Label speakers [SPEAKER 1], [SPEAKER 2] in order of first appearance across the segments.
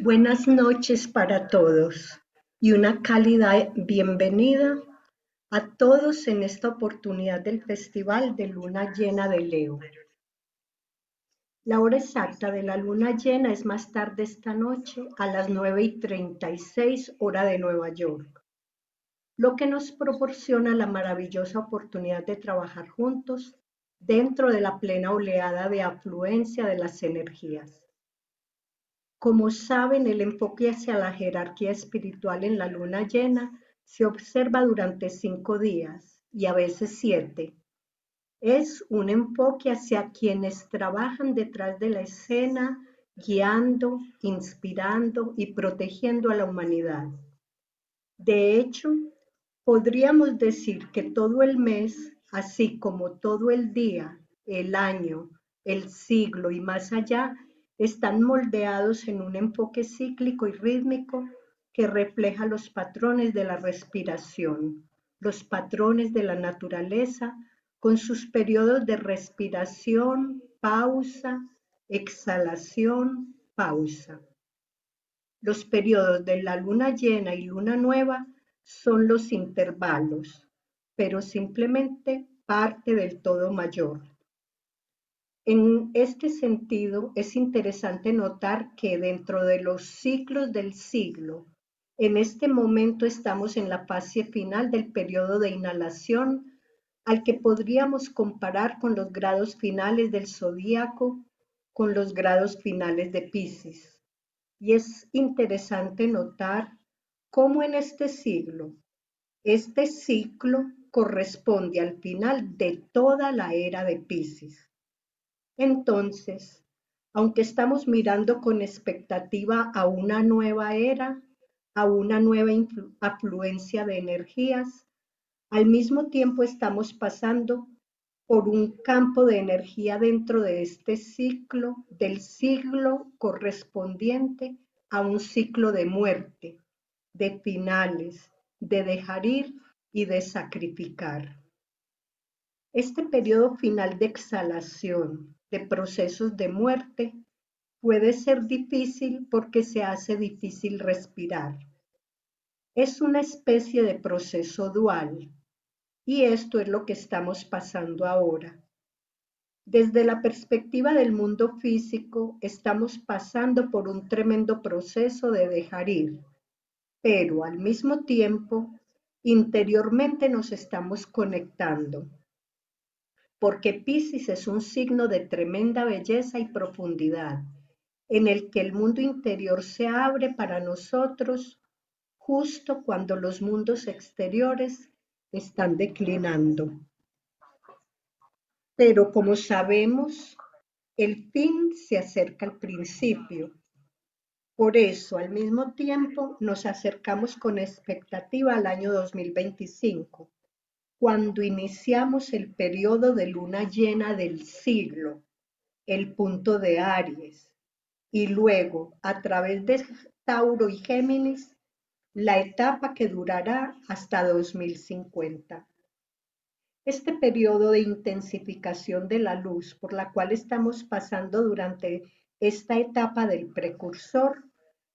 [SPEAKER 1] Buenas noches para todos y una cálida bienvenida a todos en esta oportunidad del Festival de Luna Llena de Leo. La hora exacta de la luna llena es más tarde esta noche a las 9 y 36 hora de Nueva York, lo que nos proporciona la maravillosa oportunidad de trabajar juntos dentro de la plena oleada de afluencia de las energías. Como saben, el enfoque hacia la jerarquía espiritual en la luna llena se observa durante cinco días y a veces siete. Es un enfoque hacia quienes trabajan detrás de la escena, guiando, inspirando y protegiendo a la humanidad. De hecho, podríamos decir que todo el mes, así como todo el día, el año, el siglo y más allá, están moldeados en un enfoque cíclico y rítmico que refleja los patrones de la respiración, los patrones de la naturaleza, con sus periodos de respiración, pausa, exhalación, pausa. Los periodos de la luna llena y luna nueva son los intervalos, pero simplemente parte del todo mayor. En este sentido, es interesante notar que dentro de los ciclos del siglo, en este momento estamos en la fase final del periodo de inhalación, al que podríamos comparar con los grados finales del zodíaco, con los grados finales de Pisces. Y es interesante notar cómo en este siglo, este ciclo corresponde al final de toda la era de Pisces. Entonces, aunque estamos mirando con expectativa a una nueva era, a una nueva afluencia de energías, al mismo tiempo estamos pasando por un campo de energía dentro de este ciclo, del siglo correspondiente a un ciclo de muerte, de finales, de dejar ir y de sacrificar. Este periodo final de exhalación, de procesos de muerte, puede ser difícil porque se hace difícil respirar. Es una especie de proceso dual y esto es lo que estamos pasando ahora. Desde la perspectiva del mundo físico, estamos pasando por un tremendo proceso de dejar ir, pero al mismo tiempo, interiormente nos estamos conectando porque Piscis es un signo de tremenda belleza y profundidad, en el que el mundo interior se abre para nosotros justo cuando los mundos exteriores están declinando. Pero como sabemos, el fin se acerca al principio. Por eso, al mismo tiempo, nos acercamos con expectativa al año 2025 cuando iniciamos el periodo de luna llena del siglo, el punto de Aries, y luego a través de Tauro y Géminis, la etapa que durará hasta 2050. Este periodo de intensificación de la luz por la cual estamos pasando durante esta etapa del precursor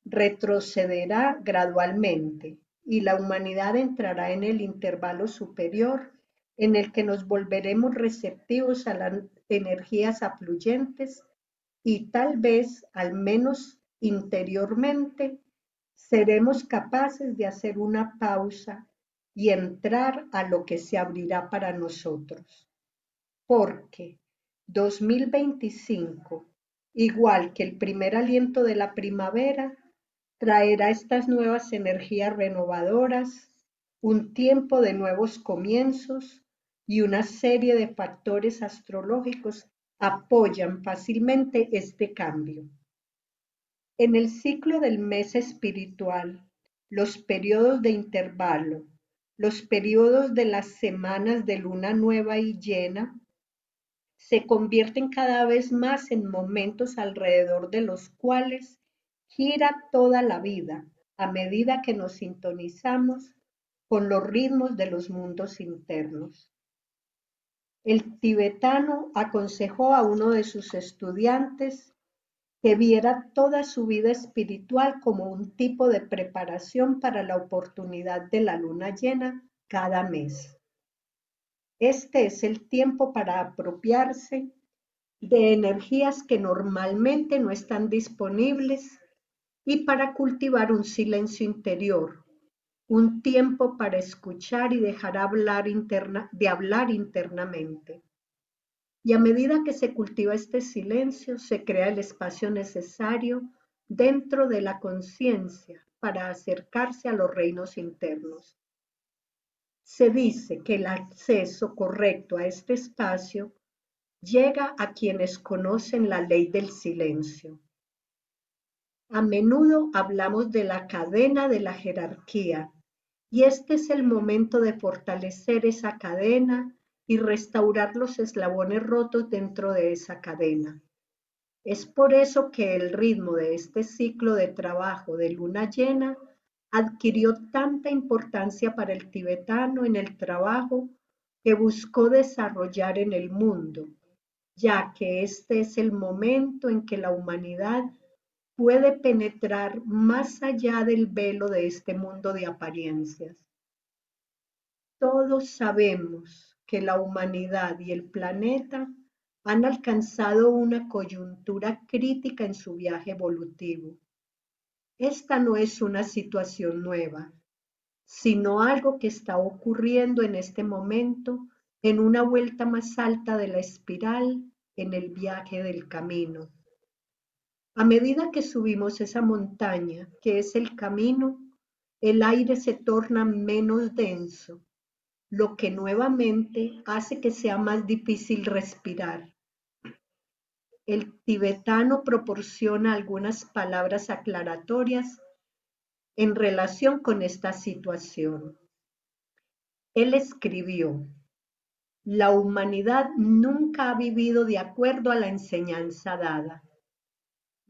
[SPEAKER 1] retrocederá gradualmente y la humanidad entrará en el intervalo superior en el que nos volveremos receptivos a las energías afluyentes y tal vez, al menos interiormente, seremos capaces de hacer una pausa y entrar a lo que se abrirá para nosotros. Porque 2025, igual que el primer aliento de la primavera, traerá estas nuevas energías renovadoras, un tiempo de nuevos comienzos y una serie de factores astrológicos apoyan fácilmente este cambio. En el ciclo del mes espiritual, los periodos de intervalo, los periodos de las semanas de luna nueva y llena, se convierten cada vez más en momentos alrededor de los cuales gira toda la vida a medida que nos sintonizamos con los ritmos de los mundos internos. El tibetano aconsejó a uno de sus estudiantes que viera toda su vida espiritual como un tipo de preparación para la oportunidad de la luna llena cada mes. Este es el tiempo para apropiarse de energías que normalmente no están disponibles y para cultivar un silencio interior, un tiempo para escuchar y dejar hablar de hablar internamente. Y a medida que se cultiva este silencio, se crea el espacio necesario dentro de la conciencia para acercarse a los reinos internos. Se dice que el acceso correcto a este espacio llega a quienes conocen la ley del silencio. A menudo hablamos de la cadena de la jerarquía y este es el momento de fortalecer esa cadena y restaurar los eslabones rotos dentro de esa cadena. Es por eso que el ritmo de este ciclo de trabajo de luna llena adquirió tanta importancia para el tibetano en el trabajo que buscó desarrollar en el mundo ya que este es el momento en que la humanidad puede penetrar más allá del velo de este mundo de apariencias. Todos sabemos que la humanidad y el planeta han alcanzado una coyuntura crítica en su viaje evolutivo. Esta no es una situación nueva, sino algo que está ocurriendo en este momento en una vuelta más alta de la espiral en el viaje del camino. A medida que subimos esa montaña, que es el camino, el aire se torna menos denso, lo que nuevamente hace que sea más difícil respirar. El tibetano proporciona algunas palabras aclaratorias en relación con esta situación. Él escribió, la humanidad nunca ha vivido de acuerdo a la enseñanza dada.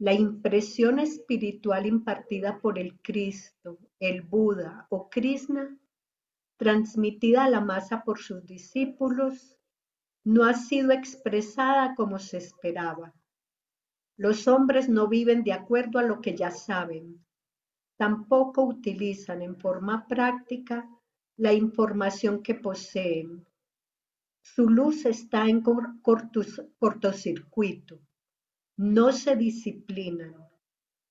[SPEAKER 1] La impresión espiritual impartida por el Cristo, el Buda o Krishna, transmitida a la masa por sus discípulos, no ha sido expresada como se esperaba. Los hombres no viven de acuerdo a lo que ya saben. Tampoco utilizan en forma práctica la información que poseen su luz está en cortocircuito. No se disciplinan.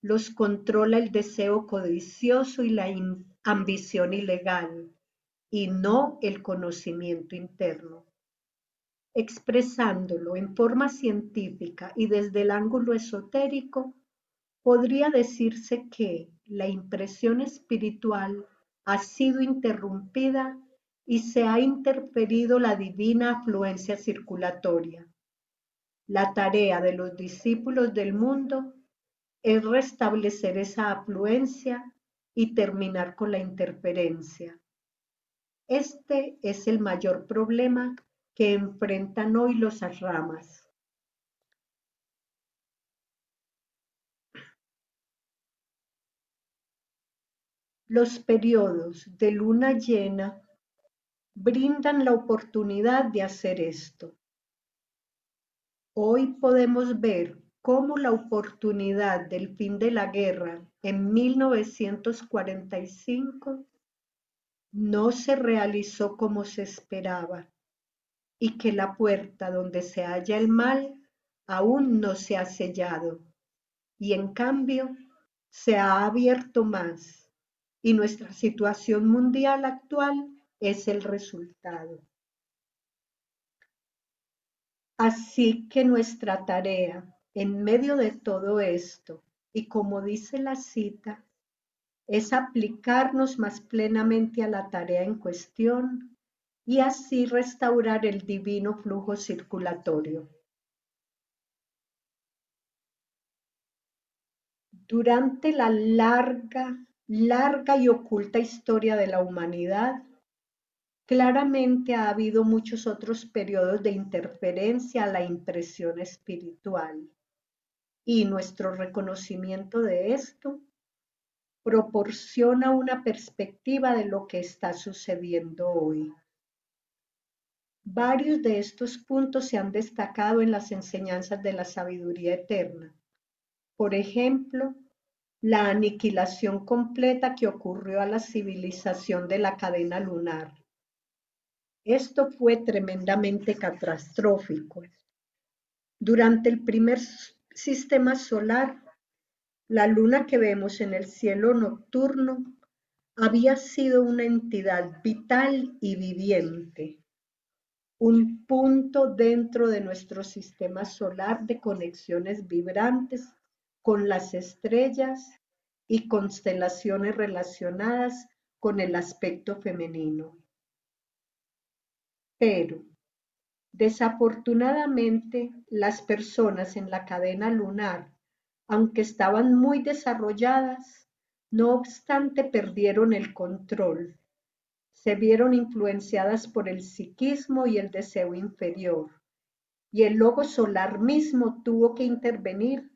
[SPEAKER 1] Los controla el deseo codicioso y la ambición ilegal, y no el conocimiento interno. Expresándolo en forma científica y desde el ángulo esotérico, podría decirse que la impresión espiritual ha sido interrumpida y se ha interferido la divina afluencia circulatoria. La tarea de los discípulos del mundo es restablecer esa afluencia y terminar con la interferencia. Este es el mayor problema que enfrentan hoy los ramas. Los periodos de luna llena brindan la oportunidad de hacer esto. Hoy podemos ver cómo la oportunidad del fin de la guerra en 1945 no se realizó como se esperaba y que la puerta donde se halla el mal aún no se ha sellado y en cambio se ha abierto más y nuestra situación mundial actual es el resultado. Así que nuestra tarea en medio de todo esto, y como dice la cita, es aplicarnos más plenamente a la tarea en cuestión y así restaurar el divino flujo circulatorio. Durante la larga, larga y oculta historia de la humanidad, Claramente ha habido muchos otros periodos de interferencia a la impresión espiritual y nuestro reconocimiento de esto proporciona una perspectiva de lo que está sucediendo hoy. Varios de estos puntos se han destacado en las enseñanzas de la sabiduría eterna. por ejemplo, la aniquilación completa que ocurrió a la civilización de la cadena lunar. Esto fue tremendamente catastrófico. Durante el primer sistema solar, la luna que vemos en el cielo nocturno había sido una entidad vital y viviente, un punto dentro de nuestro sistema solar de conexiones vibrantes con las estrellas y constelaciones relacionadas con el aspecto femenino. Pero, desafortunadamente, las personas en la cadena lunar, aunque estaban muy desarrolladas, no obstante perdieron el control. Se vieron influenciadas por el psiquismo y el deseo inferior. Y el logo solar mismo tuvo que intervenir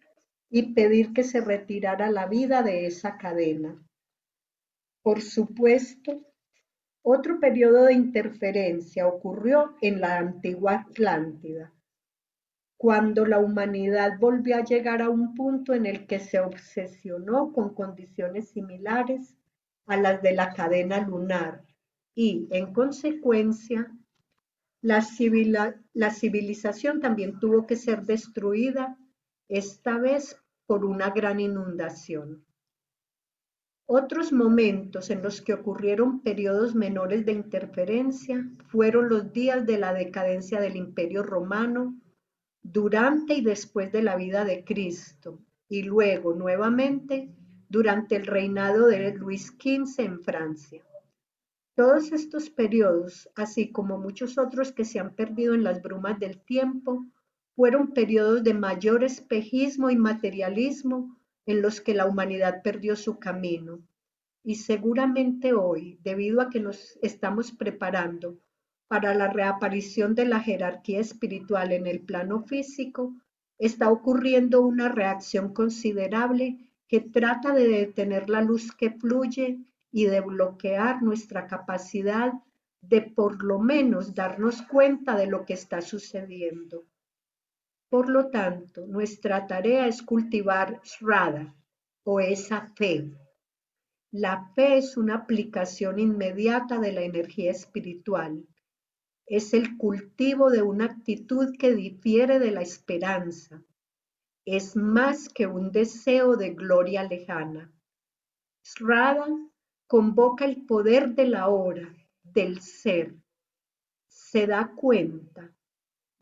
[SPEAKER 1] y pedir que se retirara la vida de esa cadena. Por supuesto, otro periodo de interferencia ocurrió en la antigua Atlántida, cuando la humanidad volvió a llegar a un punto en el que se obsesionó con condiciones similares a las de la cadena lunar y, en consecuencia, la, civilización también tuvo que ser destruida, esta vez por una gran inundación. Otros momentos en los que ocurrieron periodos menores de interferencia fueron los días de la decadencia del Imperio Romano, durante y después de la vida de Cristo, y luego nuevamente durante el reinado de Luis XV en Francia. Todos estos periodos, así como muchos otros que se han perdido en las brumas del tiempo, fueron periodos de mayor espejismo y materialismo en los que la humanidad perdió su camino. Y seguramente hoy, debido a que nos estamos preparando para la reaparición de la jerarquía espiritual en el plano físico, está ocurriendo una reacción considerable que trata de detener la luz que fluye y de bloquear nuestra capacidad de por lo menos darnos cuenta de lo que está sucediendo. Por lo tanto, nuestra tarea es cultivar Shraddha o esa fe. La fe es una aplicación inmediata de la energía espiritual. Es el cultivo de una actitud que difiere de la esperanza. Es más que un deseo de gloria lejana. Shraddha convoca el poder de la hora, del ser. Se da cuenta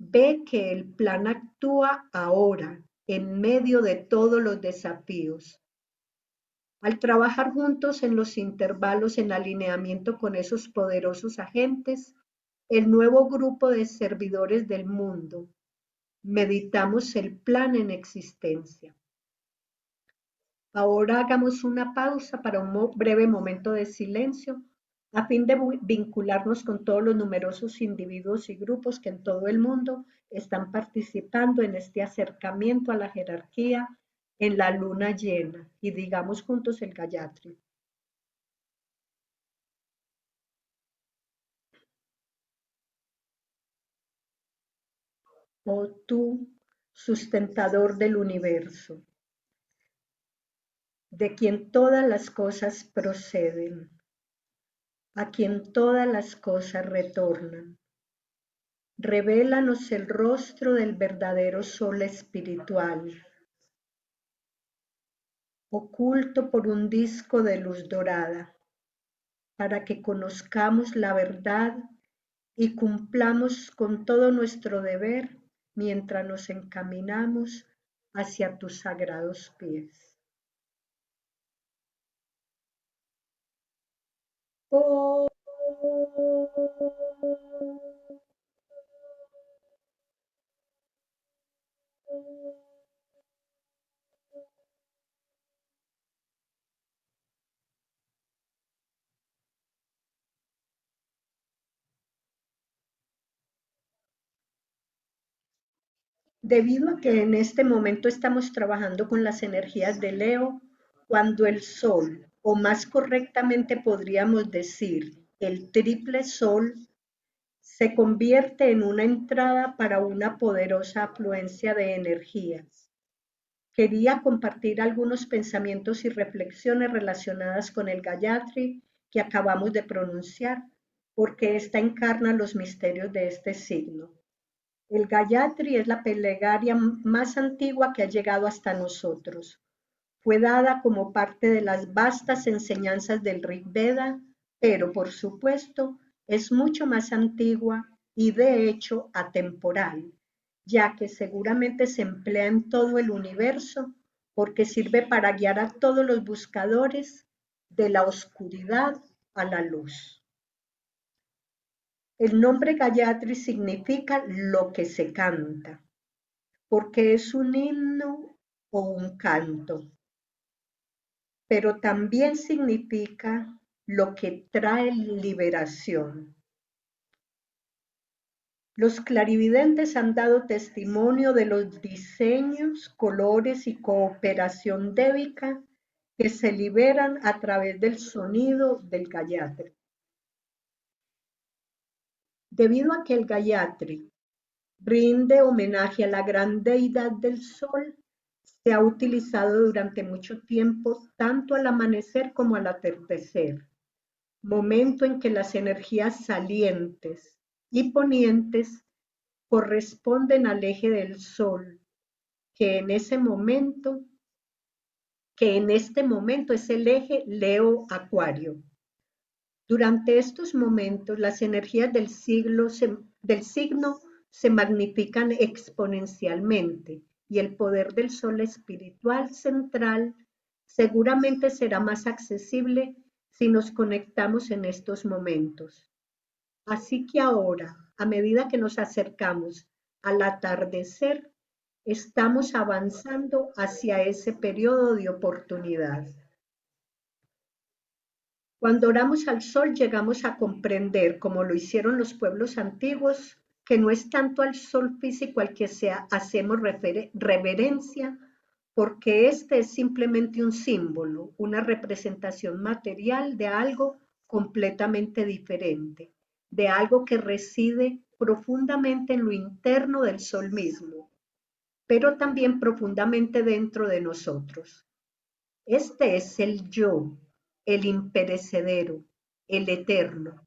[SPEAKER 1] Ve que el plan actúa ahora, en medio de todos los desafíos. Al trabajar juntos en los intervalos en alineamiento con esos poderosos agentes, el nuevo grupo de servidores del mundo, meditamos el plan en existencia. Ahora hagamos una pausa para un breve momento de silencio a fin de vincularnos con todos los numerosos individuos y grupos que en todo el mundo están participando en este acercamiento a la jerarquía en la luna llena y digamos juntos el Gayatri. Oh tú, sustentador del universo, de quien todas las cosas proceden a quien todas las cosas retornan. Revélanos el rostro del verdadero sol espiritual, oculto por un disco de luz dorada, para que conozcamos la verdad y cumplamos con todo nuestro deber mientras nos encaminamos hacia tus sagrados pies. Debido a que en este momento estamos trabajando con las energías de Leo, cuando el Sol o más correctamente podríamos decir, el triple sol, se convierte en una entrada para una poderosa afluencia de energías. quería compartir algunos pensamientos y reflexiones relacionadas con el Gayatri que acabamos de pronunciar, porque ésta encarna los misterios de este signo. El Gayatri es la plegaria más antigua que ha llegado hasta nosotros. Fue dada como parte de las vastas enseñanzas del Rig Veda, pero por supuesto es mucho más antigua y de hecho atemporal, ya que seguramente se emplea en todo el universo porque sirve para guiar a todos los buscadores de la oscuridad a la luz. El nombre Gayatri significa lo que se canta, porque es un himno o un canto, pero también significa lo que trae liberación. Los clarividentes han dado testimonio de los diseños, colores y cooperación débica que se liberan a través del sonido del Gayatri. Debido a que el Gayatri rinde homenaje a la gran deidad del sol, se ha utilizado durante mucho tiempo tanto al amanecer como al atardecer, momento en que las energías salientes y ponientes corresponden al eje del Sol, que en este momento es el eje Leo-Acuario. Durante estos momentos, las energías del, siglo del signo se magnifican exponencialmente y el poder del Sol espiritual central seguramente será más accesible si nos conectamos en estos momentos. Así que ahora, a medida que nos acercamos al atardecer, estamos avanzando hacia ese periodo de oportunidad. Cuando oramos al sol llegamos a comprender, como lo hicieron los pueblos antiguos, que no es tanto al sol físico al que hacemos reverencia, porque este es simplemente un símbolo, una representación material de algo completamente diferente de algo que reside profundamente en lo interno del sol mismo, pero también profundamente dentro de nosotros. Este es el yo, el imperecedero, el eterno.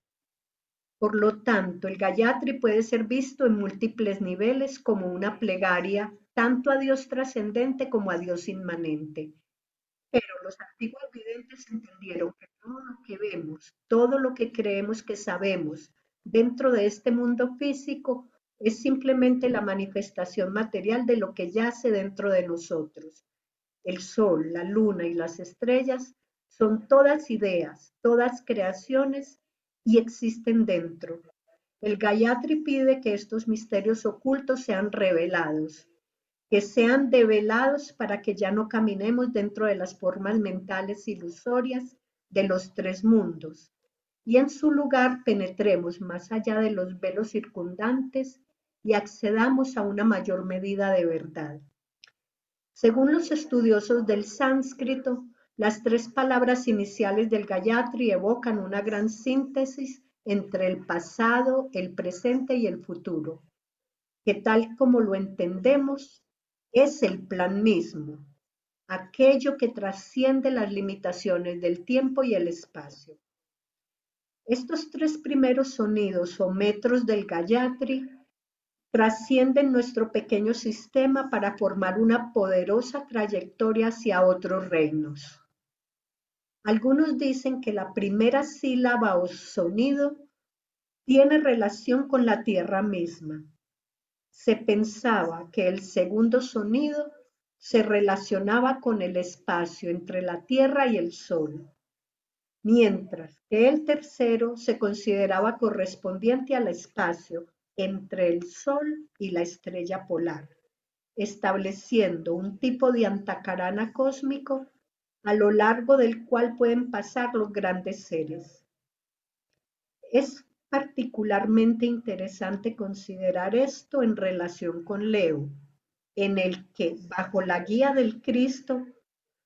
[SPEAKER 1] Por lo tanto, el Gayatri puede ser visto en múltiples niveles como una plegaria tanto a Dios trascendente como a Dios inmanente. Pero los antiguos videntes entendieron que todo lo que vemos, todo lo que creemos que sabemos, dentro de este mundo físico es simplemente la manifestación material de lo que yace dentro de nosotros. El sol, la luna y las estrellas son todas ideas, todas creaciones y existen dentro. El Gayatri pide que estos misterios ocultos sean revelados, que sean develados para que ya no caminemos dentro de las formas mentales ilusorias de los tres mundos, y en su lugar penetremos más allá de los velos circundantes y accedamos a una mayor medida de verdad. Según los estudiosos del sánscrito, las tres palabras iniciales del Gayatri evocan una gran síntesis entre el pasado, el presente y el futuro, que tal como lo entendemos, es el plan mismo, aquello que trasciende las limitaciones del tiempo y el espacio. Estos tres primeros sonidos o metros del Gayatri trascienden nuestro pequeño sistema para formar una poderosa trayectoria hacia otros reinos. Algunos dicen que la primera sílaba o sonido tiene relación con la tierra misma. Se pensaba que el segundo sonido se relacionaba con el espacio entre la tierra y el sol mientras que el tercero se consideraba correspondiente al espacio entre el Sol y la estrella polar, estableciendo un tipo de antacarana cósmico a lo largo del cual pueden pasar los grandes seres. Es particularmente interesante considerar esto en relación con Leo, en el que, bajo la guía del Cristo,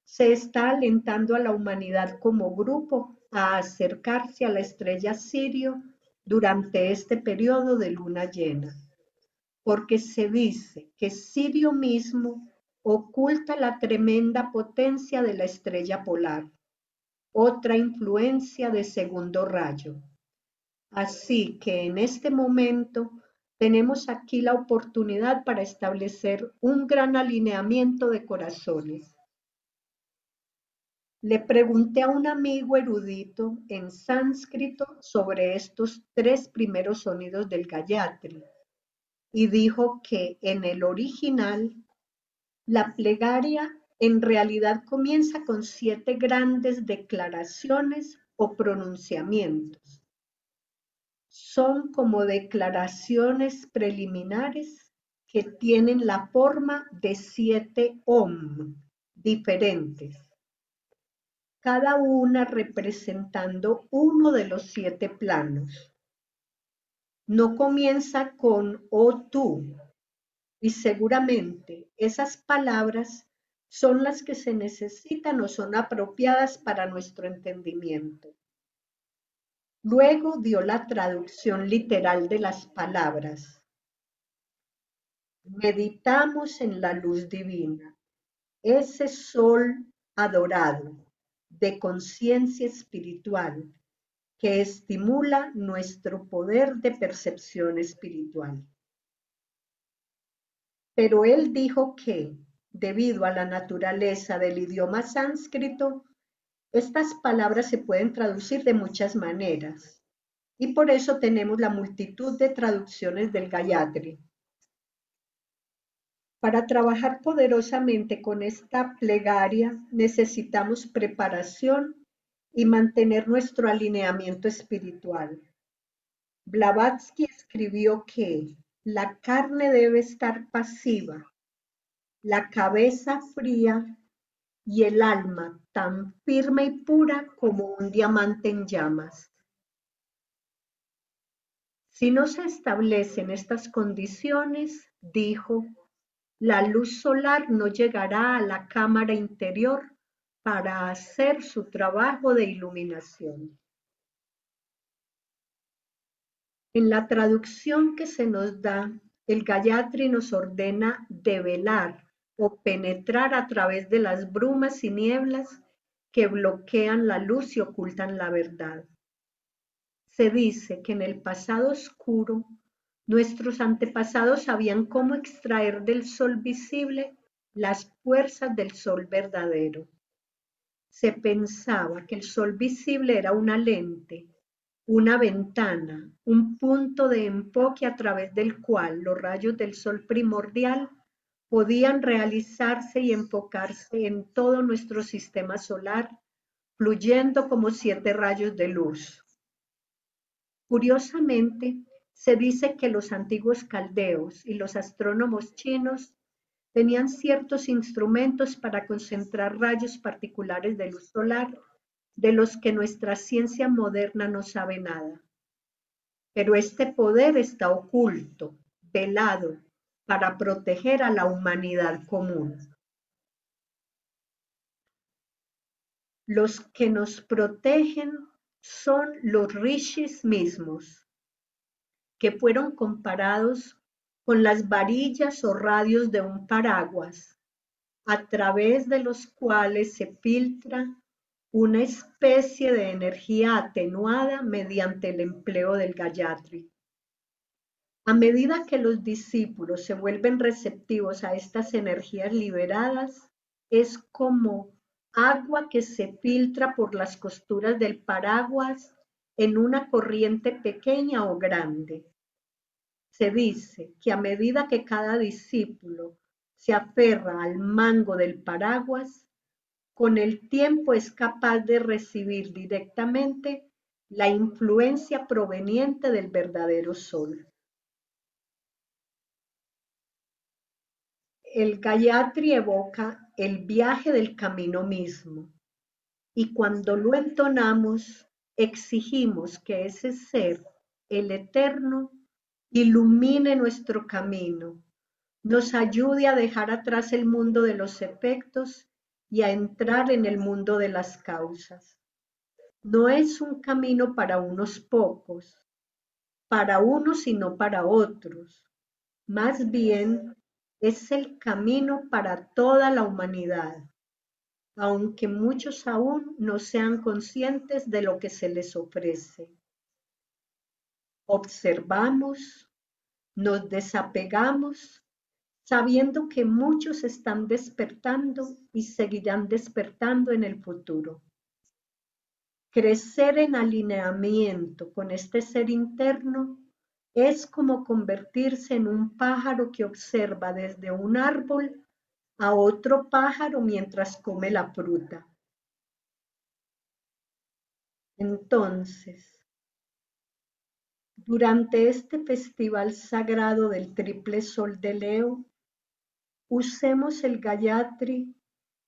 [SPEAKER 1] se está alentando a la humanidad como grupo a acercarse a la estrella Sirio durante este periodo de luna llena, porque se dice que Sirio mismo oculta la tremenda potencia de la estrella polar, otra influencia de segundo rayo. Así que en este momento tenemos aquí la oportunidad para establecer un gran alineamiento de corazones. Le pregunté a un amigo erudito en sánscrito sobre estos tres primeros sonidos del Gayatri y dijo que en el original la plegaria en realidad comienza con siete grandes declaraciones o pronunciamientos. Son como declaraciones preliminares que tienen la forma de siete om diferentes, cada una representando uno de los siete planos. No comienza con o tú, y seguramente esas palabras son las que se necesitan o son apropiadas para nuestro entendimiento. Luego dio la traducción literal de las palabras. Meditamos en la luz divina, ese sol adorado de conciencia espiritual que estimula nuestro poder de percepción espiritual. Pero él dijo que, debido a la naturaleza del idioma sánscrito, estas palabras se pueden traducir de muchas maneras y por eso tenemos la multitud de traducciones del Gayatri. Para trabajar poderosamente con esta plegaria necesitamos preparación y mantener nuestro alineamiento espiritual. Blavatsky escribió que la carne debe estar pasiva, la cabeza fría y el alma tan firme y pura como un diamante en llamas. Si no se establecen estas condiciones, dijo, la luz solar no llegará a la cámara interior para hacer su trabajo de iluminación. En la traducción que se nos da, el Gayatri nos ordena develar o penetrar a través de las brumas y nieblas que bloquean la luz y ocultan la verdad. Se dice que en el pasado oscuro nuestros antepasados sabían cómo extraer del sol visible las fuerzas del sol verdadero. Se pensaba que el sol visible era una lente una ventana, un punto de enfoque a través del cual los rayos del sol primordial podían realizarse y enfocarse en todo nuestro sistema solar, fluyendo como siete rayos de luz. Curiosamente, se dice que los antiguos caldeos y los astrónomos chinos tenían ciertos instrumentos para concentrar rayos particulares de luz solar de los que nuestra ciencia moderna no sabe nada. Pero este poder está oculto, velado, para proteger a la humanidad común. Los que nos protegen son los rishis mismos, que fueron comparados con las varillas o radios de un paraguas, a través de los cuales se filtra una especie de energía atenuada mediante el empleo del Gayatri. A medida que los discípulos se vuelven receptivos a estas energías liberadas, es como agua que se filtra por las costuras del paraguas en una corriente pequeña o grande. Se dice que a medida que cada discípulo se aferra al mango del paraguas, con el tiempo es capaz de recibir directamente la influencia proveniente del verdadero sol. El Gayatri evoca el viaje del camino mismo y cuando lo entonamos exigimos que ese ser, el eterno, ilumine nuestro camino, nos ayude a dejar atrás el mundo de los efectos y a entrar en el mundo de las causas. No es un camino para unos pocos, para unos y no para otros. Más bien es el camino para toda la humanidad, aunque muchos aún no sean conscientes de lo que se les ofrece. Observamos, nos desapegamos, sabiendo que muchos están despertando y seguirán despertando en el futuro. Crecer en alineamiento con este ser interno es como convertirse en un pájaro que observa desde un árbol a otro pájaro mientras come la fruta. Entonces, durante este festival sagrado del triple sol de Leo, usemos el Gayatri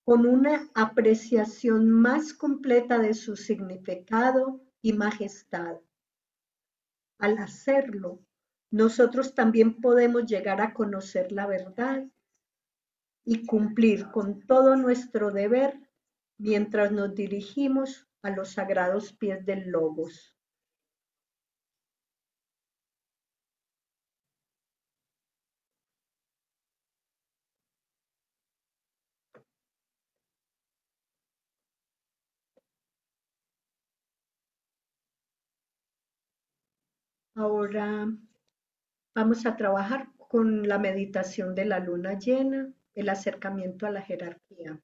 [SPEAKER 1] con una apreciación más completa de su significado y majestad. Al hacerlo, nosotros también podemos llegar a conocer la verdad y cumplir con todo nuestro deber mientras nos dirigimos a los sagrados pies del Logos. Ahora vamos a trabajar con la meditación de la luna llena, el acercamiento a la jerarquía.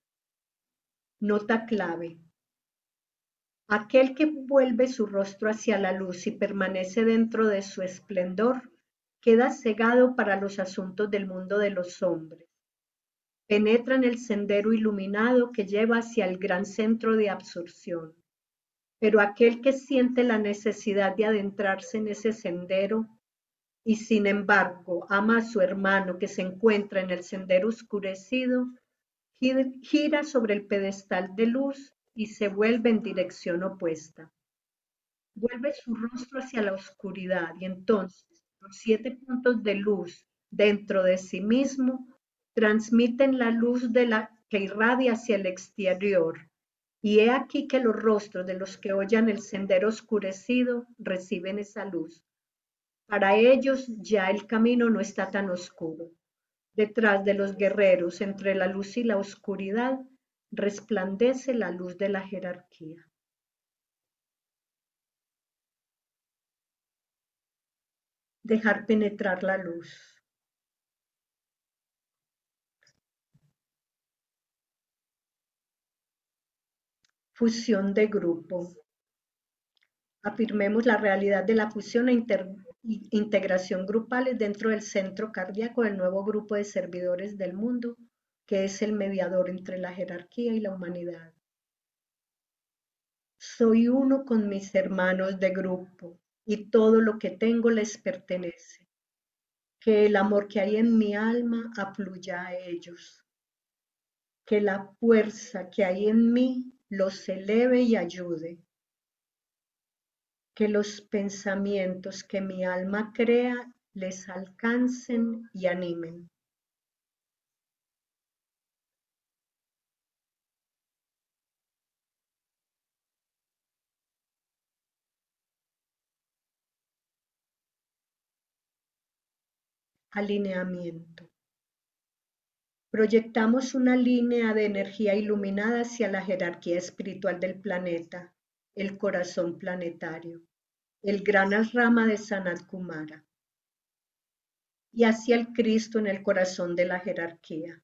[SPEAKER 1] Nota clave. Aquel que vuelve su rostro hacia la luz y permanece dentro de su esplendor, queda cegado para los asuntos del mundo de los hombres. Penetra en el sendero iluminado que lleva hacia el gran centro de absorción. Pero aquel que siente la necesidad de adentrarse en ese sendero y sin embargo ama a su hermano que se encuentra en el sendero oscurecido, gira sobre el pedestal de luz y se vuelve en dirección opuesta. Vuelve su rostro hacia la oscuridad y entonces los siete puntos de luz dentro de sí mismo transmiten la luz de la que irradia hacia el exterior y he aquí que los rostros de los que oyen el sendero oscurecido reciben esa luz. Para ellos ya el camino no está tan oscuro. Detrás de los guerreros, entre la luz y la oscuridad, resplandece la luz de la jerarquía. Dejar penetrar la luz. Fusión de grupo. Afirmemos la realidad de la fusión e integración grupales dentro del centro cardíaco del nuevo grupo de servidores del mundo, que es el mediador entre la jerarquía y la humanidad. Soy uno con mis hermanos de grupo y todo lo que tengo les pertenece. Que el amor que hay en mi alma afluya a ellos. Que la fuerza que hay en mí los eleve y ayude. Que los pensamientos que mi alma crea les alcancen y animen. Alineamiento. Proyectamos una línea de energía iluminada hacia la jerarquía espiritual del planeta, el corazón planetario, el gran rama de Sanat Kumara, y hacia el Cristo en el corazón de la jerarquía.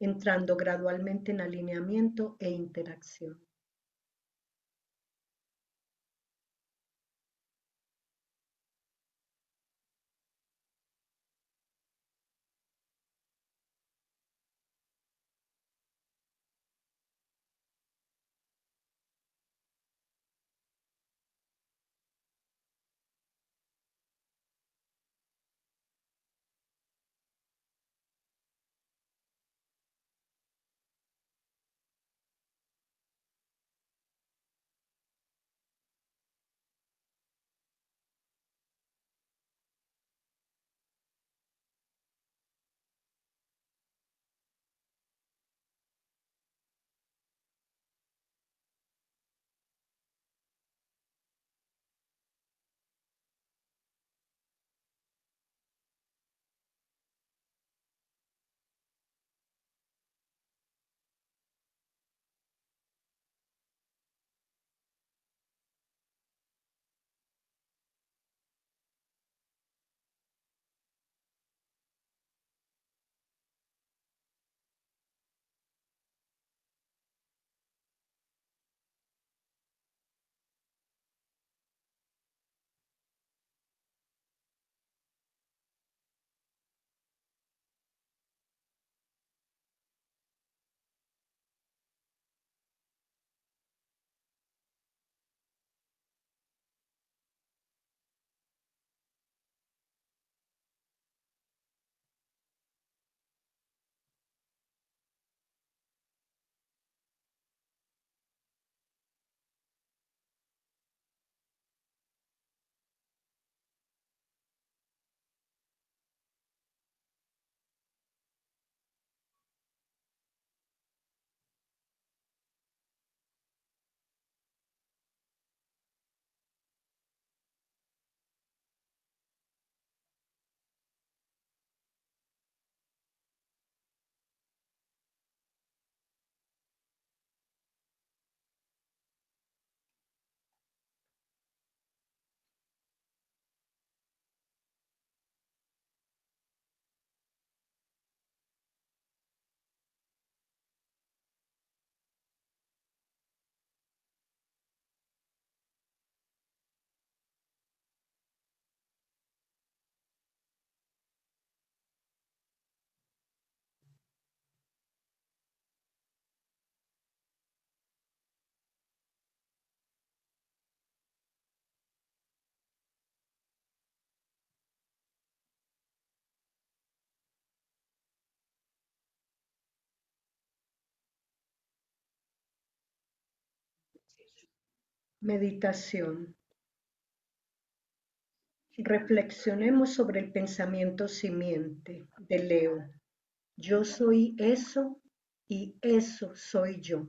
[SPEAKER 1] entrando gradualmente en alineamiento e interacción. Meditación Reflexionemos sobre el pensamiento simiente de Leo. Yo soy eso y eso soy yo.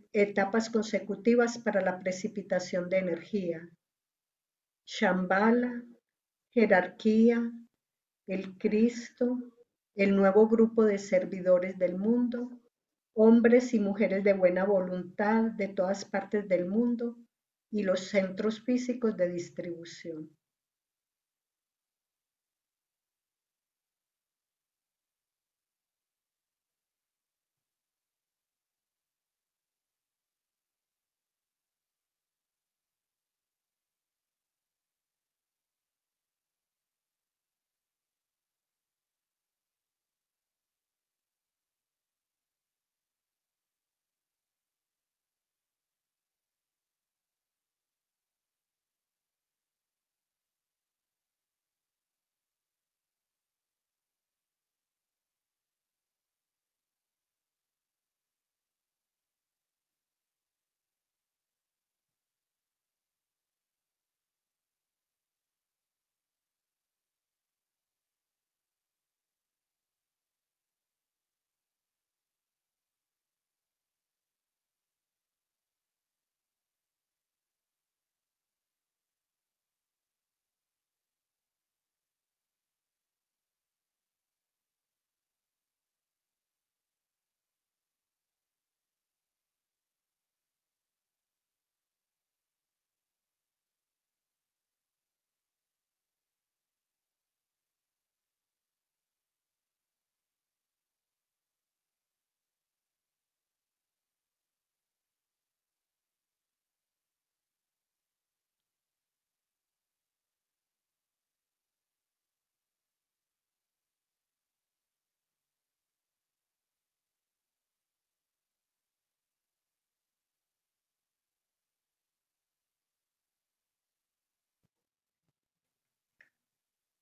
[SPEAKER 1] etapas consecutivas para la precipitación de energía. Shambhala, jerarquía, el Cristo, el nuevo grupo de servidores del mundo, hombres y mujeres de buena voluntad de todas partes del mundo y los centros físicos de distribución.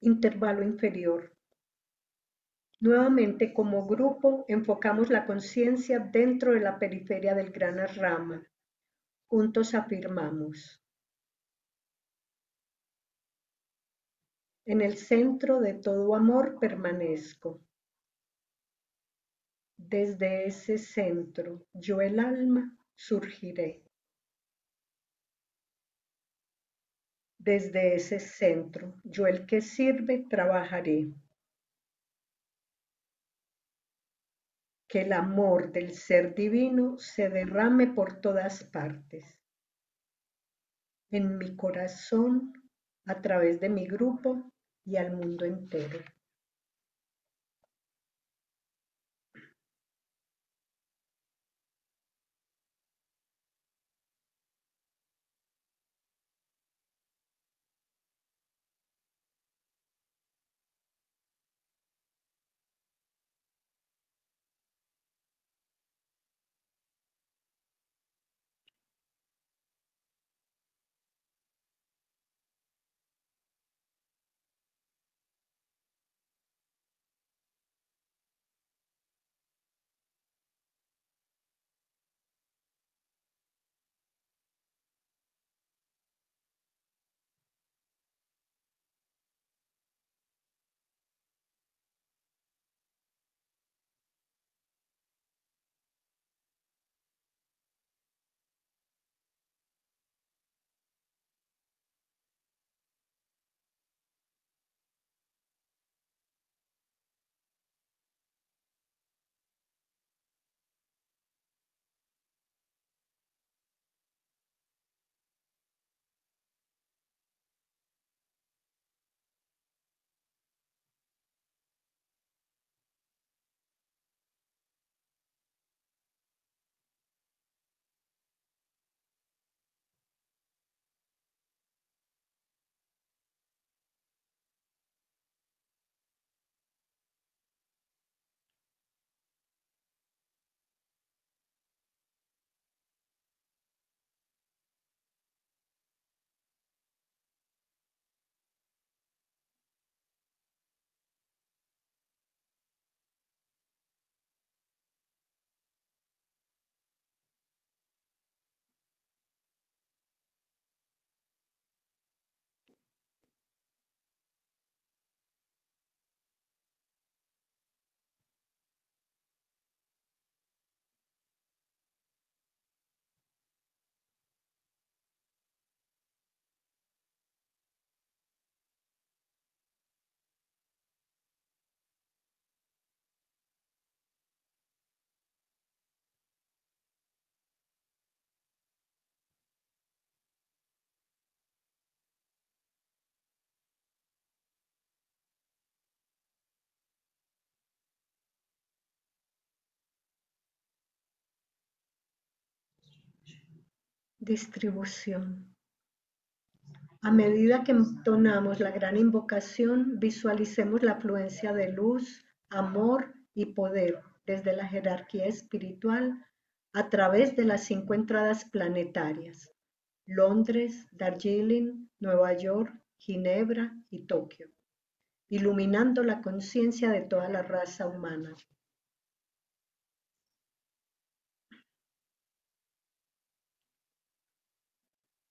[SPEAKER 1] Intervalo inferior. Nuevamente, como grupo, enfocamos la conciencia dentro de la periferia del gran rama. Juntos afirmamos. En el centro de todo amor permanezco. Desde ese centro, yo el alma, surgiré. Desde ese centro, yo el que sirve, trabajaré. Que el amor del ser divino se derrame por todas partes. En mi corazón, a través de mi grupo y al mundo entero. Distribución. A medida que entonamos la gran invocación, visualicemos la afluencia de luz, amor y poder desde la jerarquía espiritual a través de las cinco entradas planetarias, Londres, Darjeeling, Nueva York, Ginebra y Tokio, iluminando la conciencia de toda la raza humana.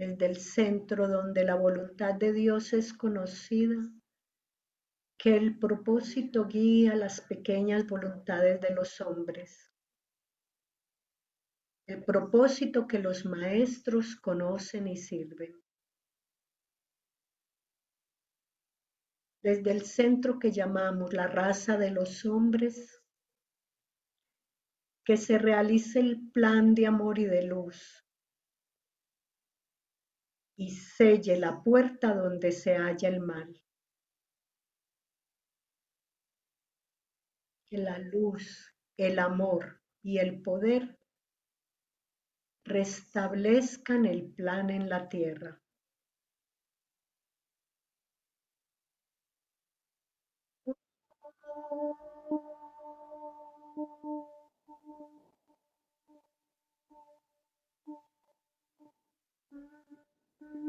[SPEAKER 1] El centro donde la voluntad de Dios es conocida, que el propósito guía las pequeñas voluntades de los hombres. El propósito que los maestros conocen y sirven. Desde el centro que llamamos la raza de los hombres, que se realice el plan de amor y de luz y selle la puerta donde se halla el mal. que la luz, el amor y el poder restablezcan el plan en la tierra.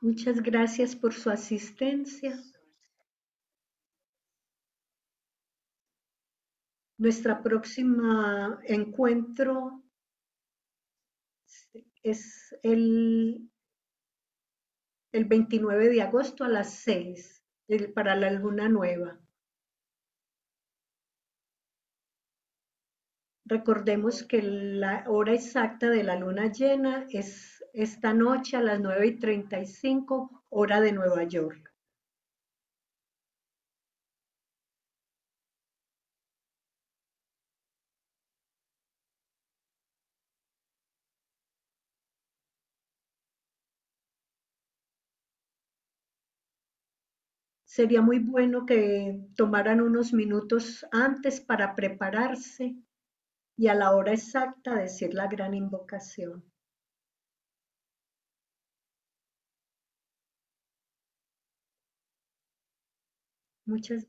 [SPEAKER 1] Muchas gracias por su asistencia. Nuestra próxima encuentro es el, el 29 de agosto a las 6 para la luna nueva. Recordemos que la hora exacta de la luna llena es esta noche a las 9 y 35 hora de Nueva York. Sería muy bueno que tomaran unos minutos antes para prepararse y a la hora exacta decir la gran invocación. Muchas.